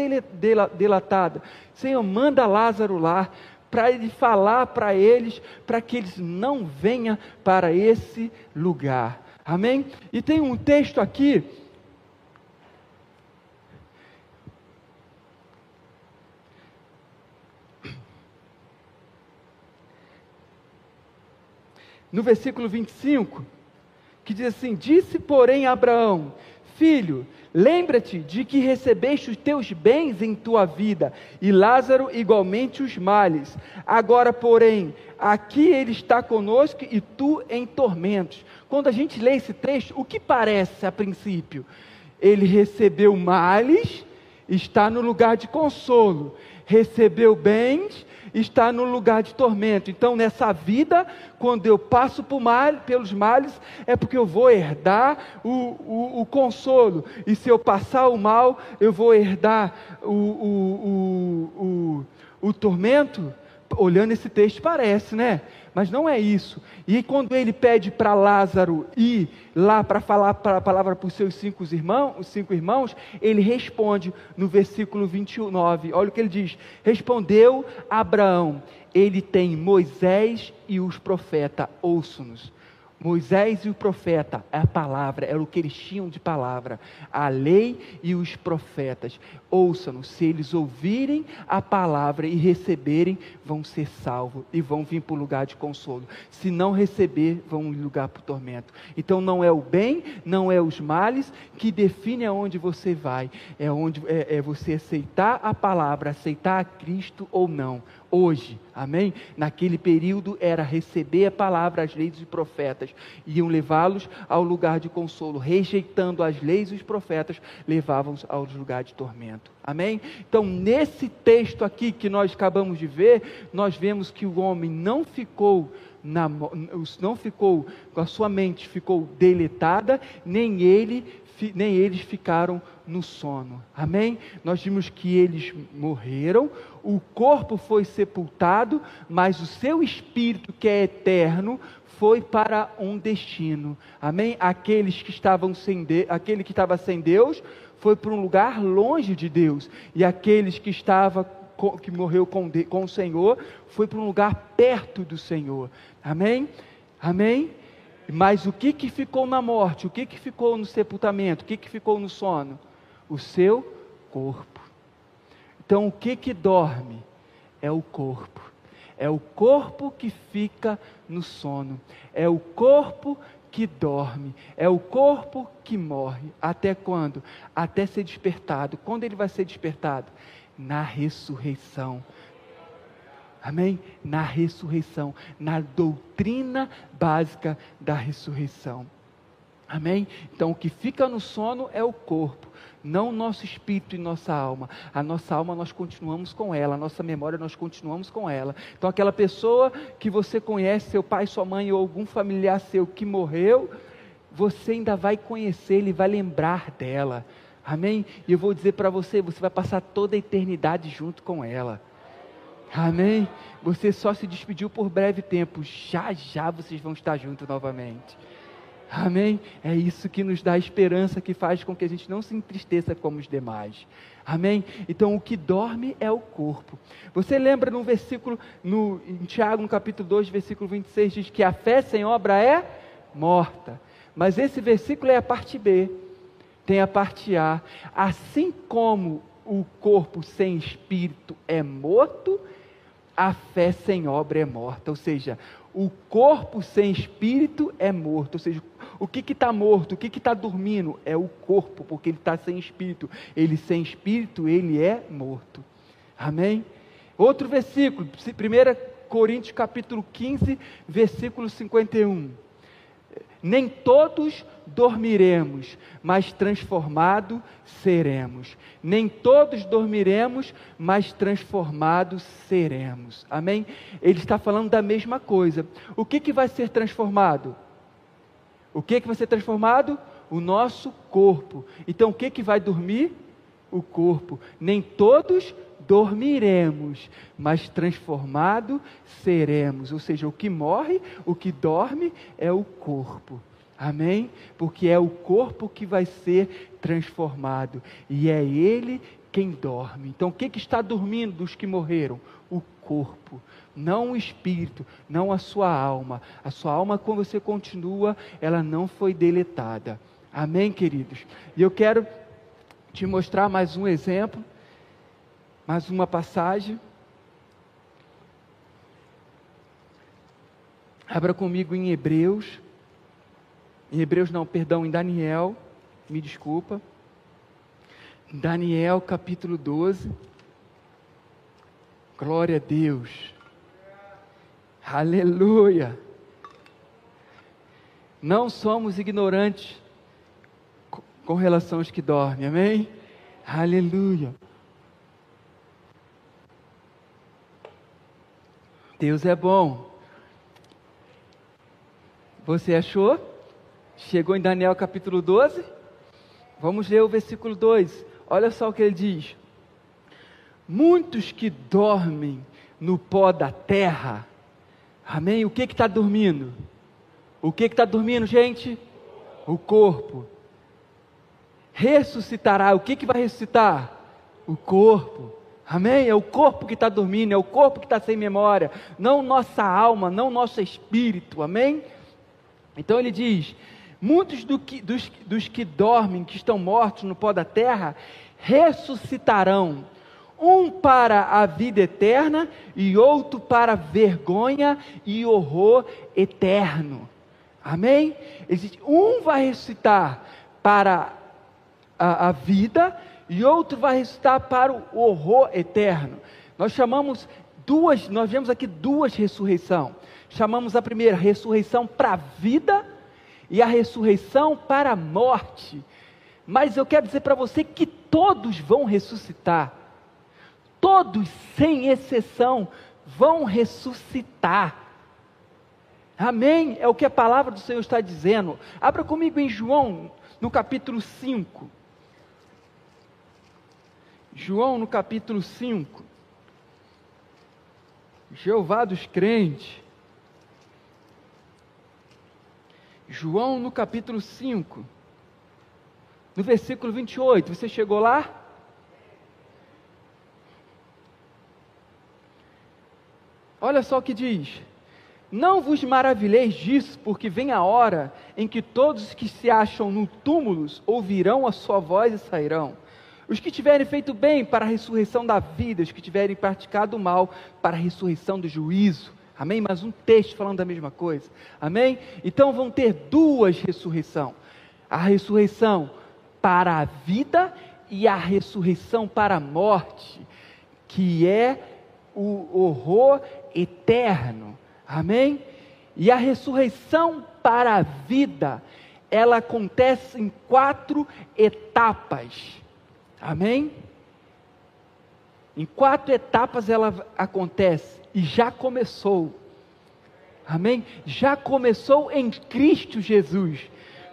delatada. Senhor, manda Lázaro lá, para ele falar para eles, para que eles não venham para esse lugar. Amém? E tem um texto aqui. No versículo 25, que diz assim: Disse, porém, Abraão: Filho, lembra-te de que recebeste os teus bens em tua vida, e Lázaro igualmente os males. Agora, porém, aqui ele está conosco e tu em tormentos. Quando a gente lê esse texto, o que parece a princípio? Ele recebeu males, está no lugar de consolo, recebeu bens, está no lugar de tormento. Então, nessa vida, quando eu passo por mal, pelos males, é porque eu vou herdar o, o, o, consolo. E se eu passar o mal, eu vou herdar o, o, o, o tormento. Olhando esse texto, parece, né? Mas não é isso. E quando ele pede para Lázaro ir lá para falar a palavra para os seus cinco irmãos, os cinco irmãos, ele responde no versículo 29. Olha o que ele diz: Respondeu Abraão: Ele tem Moisés e os profetas, ouçam-nos. Moisés e o profeta, a palavra, era o que eles tinham de palavra. A lei e os profetas. Ouçam, se eles ouvirem a palavra e receberem, vão ser salvos e vão vir para o lugar de consolo. Se não receber, vão lugar para o tormento. Então não é o bem, não é os males que define aonde você vai. É, onde, é, é você aceitar a palavra, aceitar a Cristo ou não hoje, amém? Naquele período era receber a palavra, as leis e os profetas, iam levá-los ao lugar de consolo, rejeitando as leis e os profetas, levavam-os ao lugar de tormento, amém? Então, nesse texto aqui que nós acabamos de ver, nós vemos que o homem não ficou na, não ficou, a sua mente ficou deletada, nem ele nem eles ficaram no sono. Amém? Nós vimos que eles morreram, o corpo foi sepultado, mas o seu espírito, que é eterno, foi para um destino. Amém? Aqueles que estavam sem de... aquele que estava sem Deus foi para um lugar longe de Deus, e aqueles que estava que morreu com, de... com o Senhor foi para um lugar perto do Senhor. Amém? Amém? Mas o que, que ficou na morte? O que, que ficou no sepultamento? O que, que ficou no sono? O seu corpo. Então, o que que dorme? É o corpo. É o corpo que fica no sono. É o corpo que dorme. É o corpo que morre. Até quando? Até ser despertado. Quando ele vai ser despertado? Na ressurreição. Amém? Na ressurreição, na doutrina básica da ressurreição. Amém? Então o que fica no sono é o corpo, não o nosso espírito e nossa alma. A nossa alma nós continuamos com ela, a nossa memória nós continuamos com ela. Então aquela pessoa que você conhece, seu pai, sua mãe ou algum familiar seu que morreu, você ainda vai conhecer, ele vai lembrar dela. Amém? E eu vou dizer para você, você vai passar toda a eternidade junto com ela. Amém? Você só se despediu por breve tempo, já já vocês vão estar juntos novamente. Amém? É isso que nos dá esperança, que faz com que a gente não se entristeça como os demais. Amém? Então o que dorme é o corpo. Você lembra no versículo, no, em Tiago, no capítulo 2, versículo 26, diz que a fé sem obra é morta. Mas esse versículo é a parte B. Tem a parte A. Assim como o corpo sem espírito é morto, a fé sem obra é morta. Ou seja, o corpo sem espírito é morto. Ou seja, o que está morto, o que está dormindo? É o corpo, porque ele está sem espírito. Ele sem espírito, ele é morto. Amém? Outro versículo, 1 Coríntios capítulo 15, versículo 51. Nem todos dormiremos, mas transformados seremos. Nem todos dormiremos, mas transformados seremos. Amém? Ele está falando da mesma coisa. O que, que vai ser transformado? O que, que vai ser transformado? O nosso corpo. Então, o que, que vai dormir? O corpo. Nem todos dormiremos, mas transformado seremos. Ou seja, o que morre, o que dorme é o corpo. Amém? Porque é o corpo que vai ser transformado e é ele quem dorme. Então, o que, que está dormindo dos que morreram? O corpo, não o espírito, não a sua alma. A sua alma, quando você continua, ela não foi deletada. Amém, queridos? E eu quero te mostrar mais um exemplo mais uma passagem. Abra comigo em Hebreus. Em Hebreus não, perdão, em Daniel. Me desculpa. Daniel capítulo 12. Glória a Deus. Aleluia. Não somos ignorantes com relação aos que dormem, amém? Aleluia. Deus é bom. Você achou? Chegou em Daniel capítulo 12? Vamos ler o versículo 2. Olha só o que ele diz: Muitos que dormem no pó da terra, amém? O que está dormindo? O que está dormindo, gente? O corpo. Ressuscitará. O que, que vai ressuscitar? O corpo. Amém? É o corpo que está dormindo, é o corpo que está sem memória, não nossa alma, não nosso espírito. Amém? Então ele diz: muitos do que, dos, dos que dormem, que estão mortos no pó da terra, ressuscitarão, um para a vida eterna e outro para vergonha e horror eterno. Amém? Existe, um vai ressuscitar para a, a vida e outro vai ressuscitar para o horror eterno. Nós chamamos duas, nós vemos aqui duas ressurreições. Chamamos a primeira ressurreição para a vida e a ressurreição para a morte. Mas eu quero dizer para você que todos vão ressuscitar. Todos, sem exceção, vão ressuscitar. Amém? É o que a palavra do Senhor está dizendo. Abra comigo em João, no capítulo 5. João no capítulo 5. Jeová dos crentes. João no capítulo 5. No versículo 28. Você chegou lá? Olha só o que diz. Não vos maravilheis disso, porque vem a hora em que todos que se acham no túmulos ouvirão a sua voz e sairão os que tiverem feito bem para a ressurreição da vida, os que tiverem praticado mal para a ressurreição do juízo. Amém? Mais um texto falando da mesma coisa. Amém? Então vão ter duas ressurreições: a ressurreição para a vida e a ressurreição para a morte, que é o horror eterno. Amém? E a ressurreição para a vida ela acontece em quatro etapas. Amém? Em quatro etapas ela acontece e já começou. Amém? Já começou em Cristo Jesus.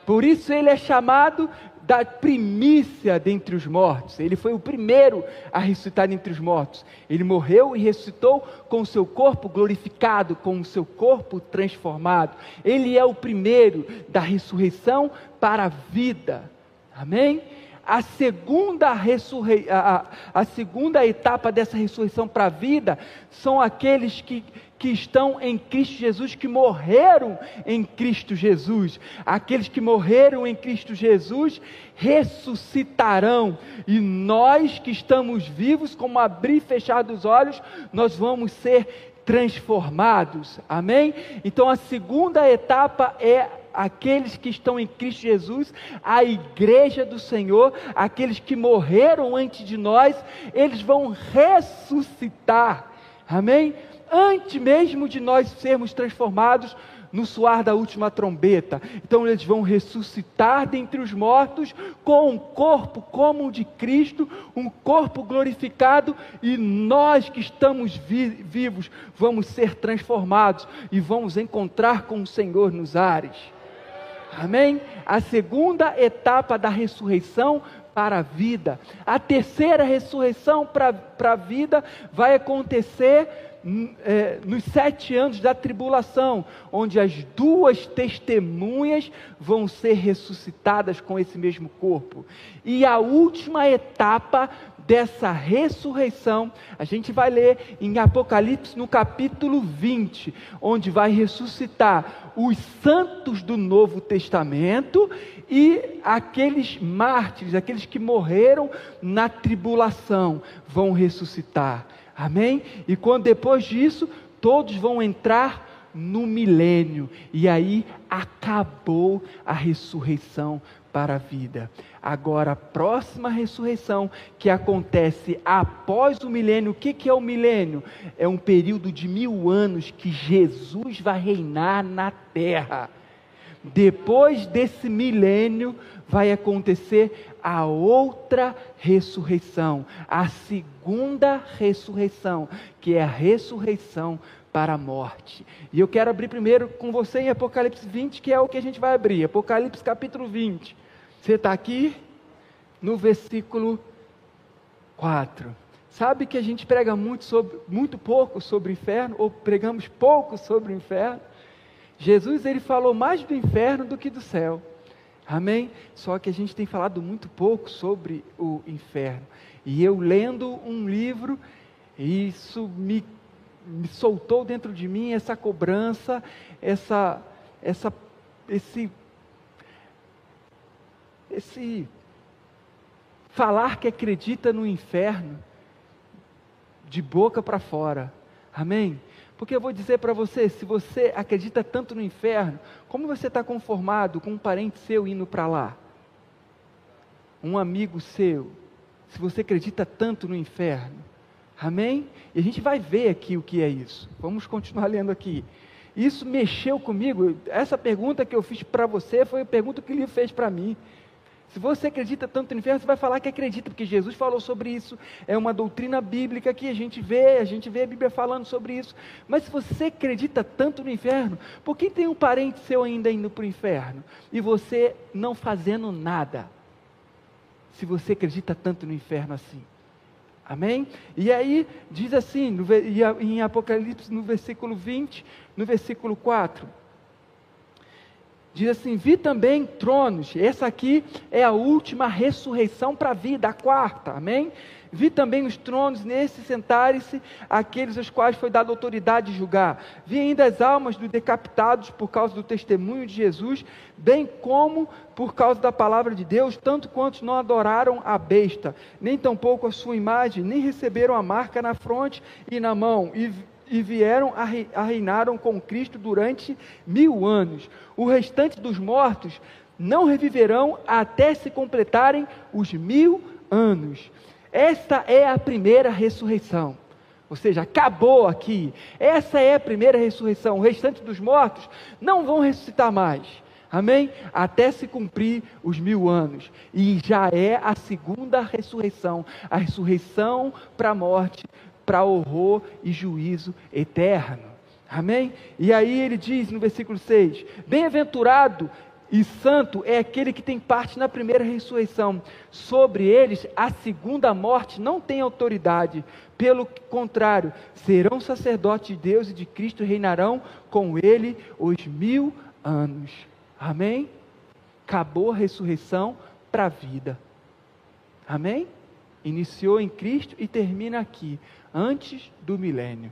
Por isso ele é chamado da primícia dentre os mortos. Ele foi o primeiro a ressuscitar dentre os mortos. Ele morreu e ressuscitou com o seu corpo glorificado, com o seu corpo transformado. Ele é o primeiro da ressurreição para a vida. Amém? A segunda, ressurrei... a, a, segunda etapa dessa ressurreição para a vida são aqueles que que estão em Cristo Jesus, que morreram em Cristo Jesus. Aqueles que morreram em Cristo Jesus ressuscitarão, e nós que estamos vivos, como abrir e fechar dos olhos, nós vamos ser transformados. Amém? Então a segunda etapa é aqueles que estão em Cristo Jesus, a igreja do Senhor, aqueles que morreram antes de nós, eles vão ressuscitar. Amém? Antes mesmo de nós sermos transformados no suar da última trombeta. Então eles vão ressuscitar dentre os mortos com um corpo como o de Cristo, um corpo glorificado, e nós que estamos vi vivos vamos ser transformados e vamos encontrar com o Senhor nos ares. Amém? A segunda etapa da ressurreição para a vida. A terceira ressurreição para a vida vai acontecer é, nos sete anos da tribulação, onde as duas testemunhas vão ser ressuscitadas com esse mesmo corpo. E a última etapa dessa ressurreição, a gente vai ler em Apocalipse no capítulo 20, onde vai ressuscitar os santos do Novo Testamento e aqueles mártires, aqueles que morreram na tribulação, vão ressuscitar. Amém? E quando depois disso, todos vão entrar no milênio, e aí acabou a ressurreição para a vida. Agora, a próxima ressurreição que acontece após o milênio, o que, que é o milênio? É um período de mil anos que Jesus vai reinar na terra. Depois desse milênio, vai acontecer a outra ressurreição, a segunda ressurreição, que é a ressurreição para a morte. E eu quero abrir primeiro com você em Apocalipse 20, que é o que a gente vai abrir. Apocalipse capítulo 20. Você está aqui no versículo 4. Sabe que a gente prega muito, sobre, muito pouco sobre o inferno, ou pregamos pouco sobre o inferno? Jesus ele falou mais do inferno do que do céu. Amém? Só que a gente tem falado muito pouco sobre o inferno. E eu lendo um livro, isso me, me soltou dentro de mim essa cobrança, essa, essa, esse, esse falar que acredita no inferno de boca para fora. Amém? Porque eu vou dizer para você: se você acredita tanto no inferno, como você está conformado com um parente seu indo para lá? Um amigo seu? Se você acredita tanto no inferno? Amém? E a gente vai ver aqui o que é isso. Vamos continuar lendo aqui. Isso mexeu comigo. Essa pergunta que eu fiz para você foi a pergunta que ele fez para mim. Se você acredita tanto no inferno, você vai falar que acredita, porque Jesus falou sobre isso. É uma doutrina bíblica que a gente vê, a gente vê a Bíblia falando sobre isso. Mas se você acredita tanto no inferno, por que tem um parente seu ainda indo para o inferno? E você não fazendo nada? Se você acredita tanto no inferno assim. Amém? E aí, diz assim, em Apocalipse, no versículo 20, no versículo 4 Diz assim: Vi também tronos. Essa aqui é a última ressurreição para a vida, a quarta. Amém? Vi também os tronos, nesse sentarem-se aqueles aos quais foi dada autoridade de julgar. Vi ainda as almas dos decapitados por causa do testemunho de Jesus, bem como por causa da palavra de Deus, tanto quanto não adoraram a besta, nem tampouco a sua imagem, nem receberam a marca na fronte e na mão. E e vieram a reinaram com Cristo durante mil anos. O restante dos mortos não reviverão até se completarem os mil anos. Esta é a primeira ressurreição. Ou seja, acabou aqui. Essa é a primeira ressurreição. O restante dos mortos não vão ressuscitar mais. Amém? Até se cumprir os mil anos. E já é a segunda ressurreição a ressurreição para a morte, para horror e juízo eterno. Amém? E aí ele diz no versículo 6: Bem-aventurado e santo é aquele que tem parte na primeira ressurreição. Sobre eles, a segunda morte não tem autoridade. Pelo contrário, serão sacerdotes de Deus e de Cristo reinarão com ele os mil anos. Amém? Acabou a ressurreição para a vida. Amém? Iniciou em Cristo e termina aqui, antes do milênio.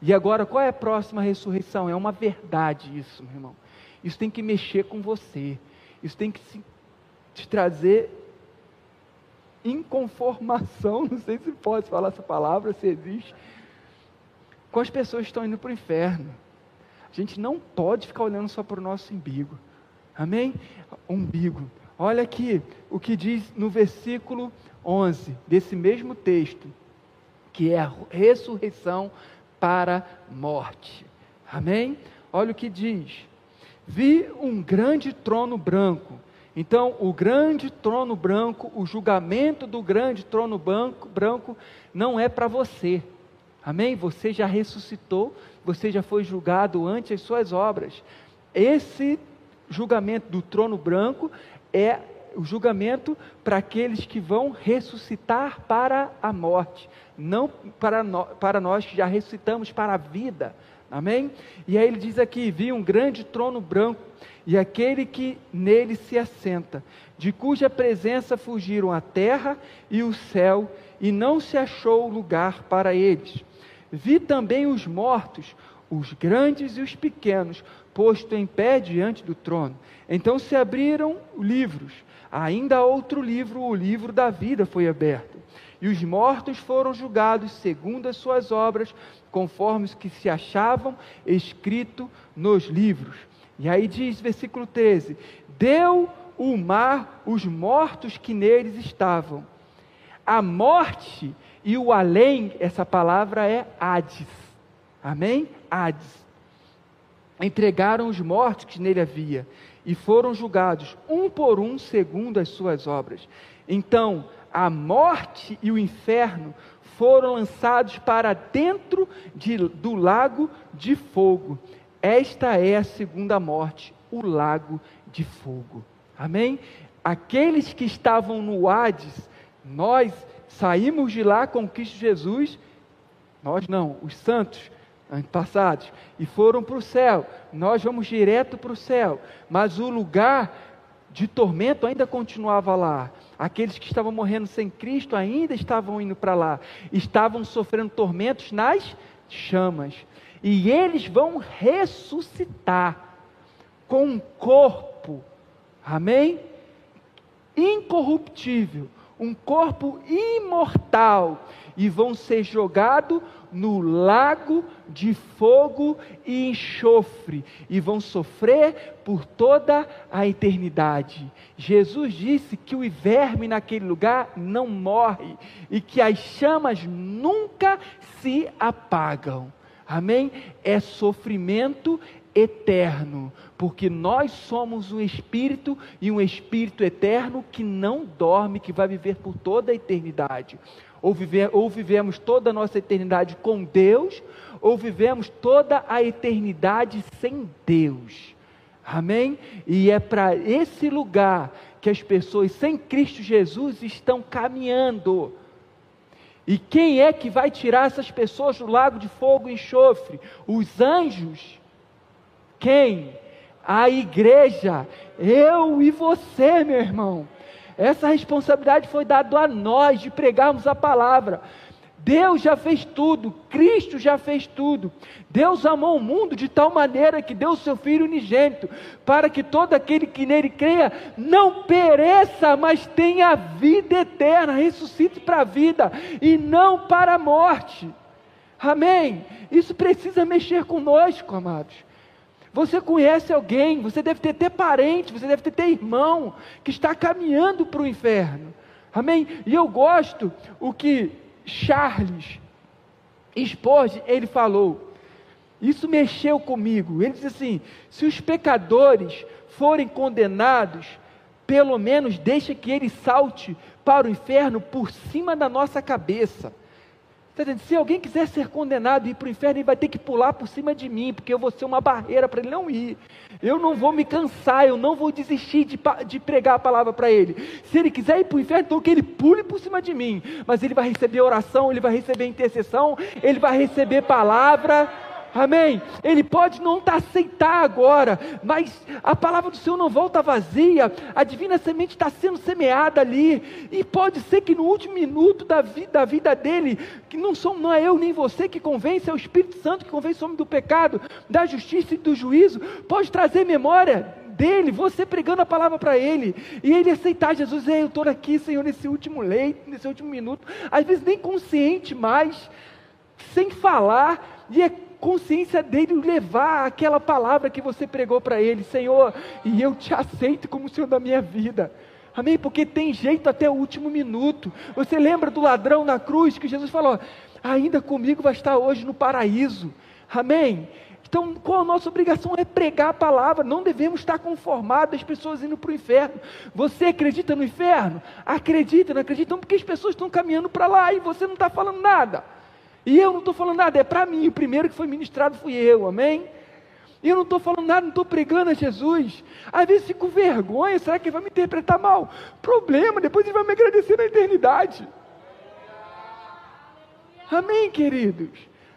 E agora, qual é a próxima ressurreição? É uma verdade isso, meu irmão. Isso tem que mexer com você. Isso tem que te trazer inconformação, não sei se pode falar essa palavra, se existe, com as pessoas que estão indo para o inferno. A gente não pode ficar olhando só para o nosso umbigo. Amém? Umbigo. Olha aqui o que diz no versículo 11 desse mesmo texto, que é a ressurreição para a morte. Amém? Olha o que diz: Vi um grande trono branco. Então, o grande trono branco, o julgamento do grande trono branco, branco não é para você. Amém? Você já ressuscitou, você já foi julgado ante as suas obras. Esse julgamento do trono branco é o julgamento para aqueles que vão ressuscitar para a morte, não para, no, para nós que já ressuscitamos para a vida. Amém? E aí ele diz aqui: vi um grande trono branco e aquele que nele se assenta, de cuja presença fugiram a terra e o céu, e não se achou lugar para eles. Vi também os mortos, os grandes e os pequenos, posto em pé diante do trono. Então se abriram livros. Ainda outro livro, o livro da vida, foi aberto. E os mortos foram julgados segundo as suas obras, conforme os que se achavam escrito nos livros. E aí diz, versículo 13: Deu o mar os mortos que neles estavam. A morte e o além, essa palavra é Hades. Amém? Hades. Entregaram os mortos que nele havia e foram julgados, um por um, segundo as suas obras. Então, a morte e o inferno foram lançados para dentro de, do lago de fogo. Esta é a segunda morte, o lago de fogo. Amém? Aqueles que estavam no Hades, nós saímos de lá com Cristo Jesus, nós não, os santos, antepassados, e foram para o céu. Nós vamos direto para o céu, mas o lugar de tormento ainda continuava lá. Aqueles que estavam morrendo sem Cristo ainda estavam indo para lá, estavam sofrendo tormentos nas chamas, e eles vão ressuscitar com um corpo, amém? Incorruptível, um corpo imortal, e vão ser jogados no lago de fogo e enxofre e vão sofrer por toda a eternidade. Jesus disse que o verme naquele lugar não morre e que as chamas nunca se apagam. Amém? É sofrimento eterno, porque nós somos um espírito e um espírito eterno que não dorme, que vai viver por toda a eternidade. Ou, viver, ou vivemos toda a nossa eternidade com Deus, ou vivemos toda a eternidade sem Deus. Amém? E é para esse lugar que as pessoas sem Cristo Jesus estão caminhando. E quem é que vai tirar essas pessoas do lago de fogo e enxofre? Os anjos? Quem? A igreja. Eu e você, meu irmão. Essa responsabilidade foi dada a nós de pregarmos a palavra. Deus já fez tudo, Cristo já fez tudo. Deus amou o mundo de tal maneira que deu o seu Filho unigênito, para que todo aquele que nele creia não pereça, mas tenha vida eterna, ressuscite para a vida e não para a morte. Amém? Isso precisa mexer conosco, amados. Você conhece alguém, você deve ter, ter parente, você deve ter, ter irmão que está caminhando para o inferno. Amém? E eu gosto o que Charles Spurgeon, ele falou. Isso mexeu comigo. Ele diz assim: se os pecadores forem condenados, pelo menos deixa que ele salte para o inferno por cima da nossa cabeça. Tá se alguém quiser ser condenado e ir para o inferno, ele vai ter que pular por cima de mim, porque eu vou ser uma barreira para ele não ir. Eu não vou me cansar, eu não vou desistir de, de pregar a palavra para ele. Se ele quiser ir para o inferno, então que ele pule por cima de mim. Mas ele vai receber oração, ele vai receber intercessão, ele vai receber palavra. Amém? Ele pode não tá aceitar agora, mas a palavra do Senhor não volta vazia, a divina semente está sendo semeada ali, e pode ser que no último minuto da vida, da vida dele, que não, sou, não é eu nem você que convence, é o Espírito Santo que convence o homem do pecado, da justiça e do juízo, pode trazer memória dele, você pregando a palavra para ele, e ele aceitar Jesus, eu estou aqui, Senhor, nesse último leito, nesse último minuto, às vezes nem consciente mais, sem falar, e é consciência dele levar aquela palavra que você pregou para ele, Senhor, e eu te aceito como Senhor da minha vida. Amém? Porque tem jeito até o último minuto. Você lembra do ladrão na cruz que Jesus falou: ainda comigo vai estar hoje no paraíso. Amém? Então, qual a nossa obrigação é pregar a palavra, não devemos estar conformados as pessoas indo para o inferno. Você acredita no inferno? Acredita, não acredita? Então, porque as pessoas estão caminhando para lá e você não está falando nada. E eu não estou falando nada, é para mim. O primeiro que foi ministrado fui eu, amém? E eu não estou falando nada, não estou pregando a Jesus. Às vezes fico com vergonha, será que ele vai me interpretar mal? Problema, depois ele vai me agradecer na eternidade. Amém, queridos?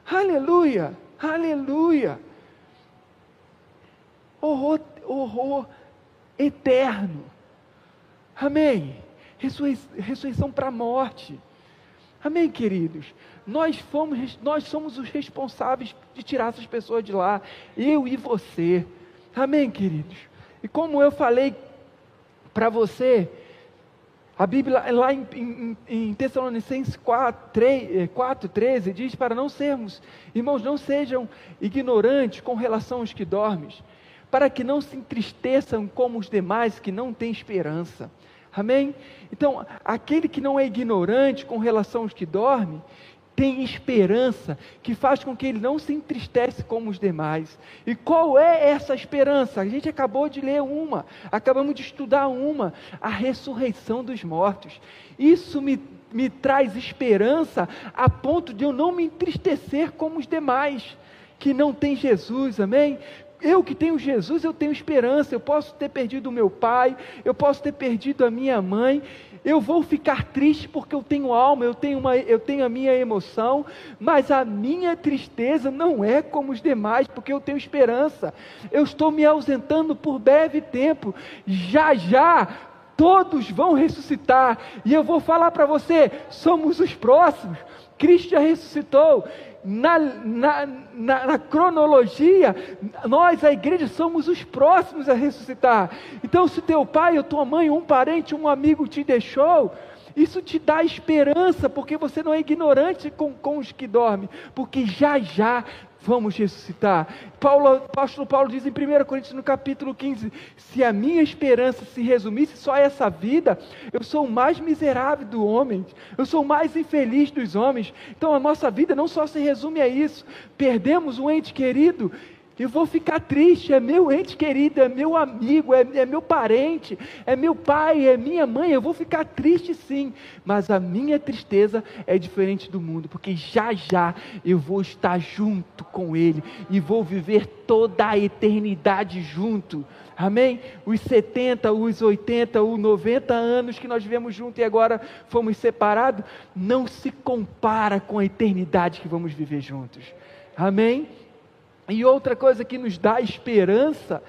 Aleluia, aleluia. Horror, horror eterno. Amém. Ressurreição para a morte. Amém, queridos? Nós, fomos, nós somos os responsáveis de tirar essas pessoas de lá, eu e você. Amém, queridos? E como eu falei para você, a Bíblia, lá em, em, em Tessalonicenses 4, 3, 4, 13, diz para não sermos, irmãos, não sejam ignorantes com relação aos que dormem, para que não se entristeçam como os demais que não têm esperança. Amém? Então, aquele que não é ignorante com relação aos que dormem, tem esperança que faz com que ele não se entristece como os demais. E qual é essa esperança? A gente acabou de ler uma, acabamos de estudar uma, a ressurreição dos mortos. Isso me, me traz esperança a ponto de eu não me entristecer como os demais que não têm Jesus, amém? Eu que tenho Jesus, eu tenho esperança. Eu posso ter perdido o meu pai, eu posso ter perdido a minha mãe. Eu vou ficar triste porque eu tenho alma, eu tenho, uma, eu tenho a minha emoção, mas a minha tristeza não é como os demais, porque eu tenho esperança. Eu estou me ausentando por breve tempo. Já já todos vão ressuscitar. E eu vou falar para você: somos os próximos. Cristo já ressuscitou na, na, na, na, cronologia, nós, a igreja, somos os próximos a ressuscitar. Então, se teu pai ou tua mãe, um parente, um amigo te deixou, isso te dá esperança, porque você não é ignorante com, com os que dormem, porque já já vamos ressuscitar. Paulo, apóstolo Paulo diz em 1 Coríntios no capítulo 15: se a minha esperança se resumisse só a essa vida, eu sou o mais miserável do homem, eu sou o mais infeliz dos homens. Então a nossa vida não só se resume a isso, perdemos um ente querido eu vou ficar triste, é meu ente querido, é meu amigo, é, é, meu parente, é meu pai, é minha mãe. Eu vou ficar triste sim, mas a minha tristeza é diferente do mundo, porque já já eu vou estar junto com Ele e vou viver toda a eternidade junto. Amém? Os 70, os 80, os 90 anos que nós vivemos juntos e agora fomos separados, não se compara com a eternidade que vamos viver juntos. Amém? E outra coisa que nos dá esperança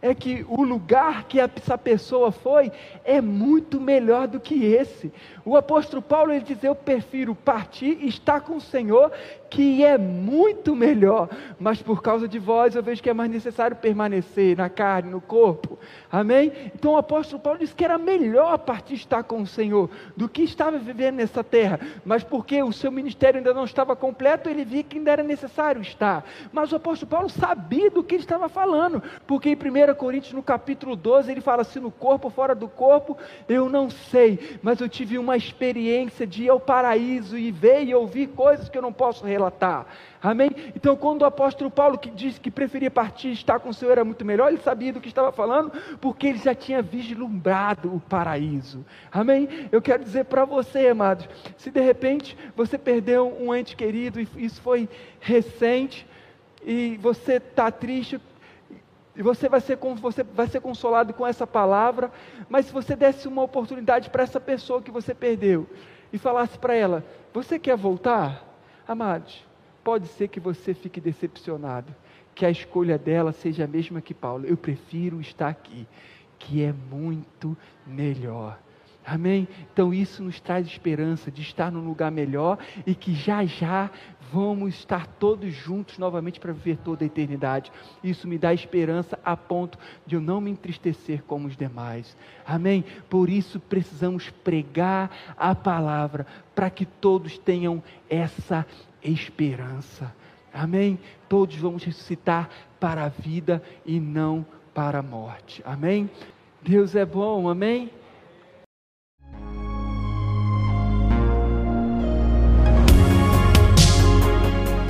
é que o lugar que essa pessoa foi é muito melhor do que esse. O apóstolo Paulo ele diz: Eu prefiro partir e estar com o Senhor, que é muito melhor, mas por causa de vós eu vejo que é mais necessário permanecer na carne, no corpo. Amém? Então o apóstolo Paulo disse que era melhor partir estar com o Senhor do que estava vivendo nessa terra, mas porque o seu ministério ainda não estava completo, ele via que ainda era necessário estar. Mas o apóstolo Paulo sabia do que ele estava falando, porque em 1 Coríntios, no capítulo 12, ele fala assim: no corpo, fora do corpo, eu não sei, mas eu tive uma experiência de ir ao paraíso e ver e ouvir coisas que eu não posso realizar relatar. Amém? Então, quando o apóstolo Paulo que disse que preferia partir estar com o Senhor era muito melhor, ele sabia do que estava falando, porque ele já tinha vislumbrado o paraíso. Amém? Eu quero dizer para você, amados, se de repente você perdeu um ente querido e isso foi recente e você está triste, e você vai, ser, você vai ser consolado com essa palavra, mas se você desse uma oportunidade para essa pessoa que você perdeu e falasse para ela: Você quer voltar? Amados, pode ser que você fique decepcionado, que a escolha dela seja a mesma que Paulo. Eu prefiro estar aqui, que é muito melhor. Amém? Então isso nos traz esperança de estar num lugar melhor e que já já vamos estar todos juntos novamente para viver toda a eternidade. Isso me dá esperança a ponto de eu não me entristecer como os demais. Amém? Por isso precisamos pregar a palavra para que todos tenham essa esperança. Amém? Todos vamos ressuscitar para a vida e não para a morte. Amém? Deus é bom, amém?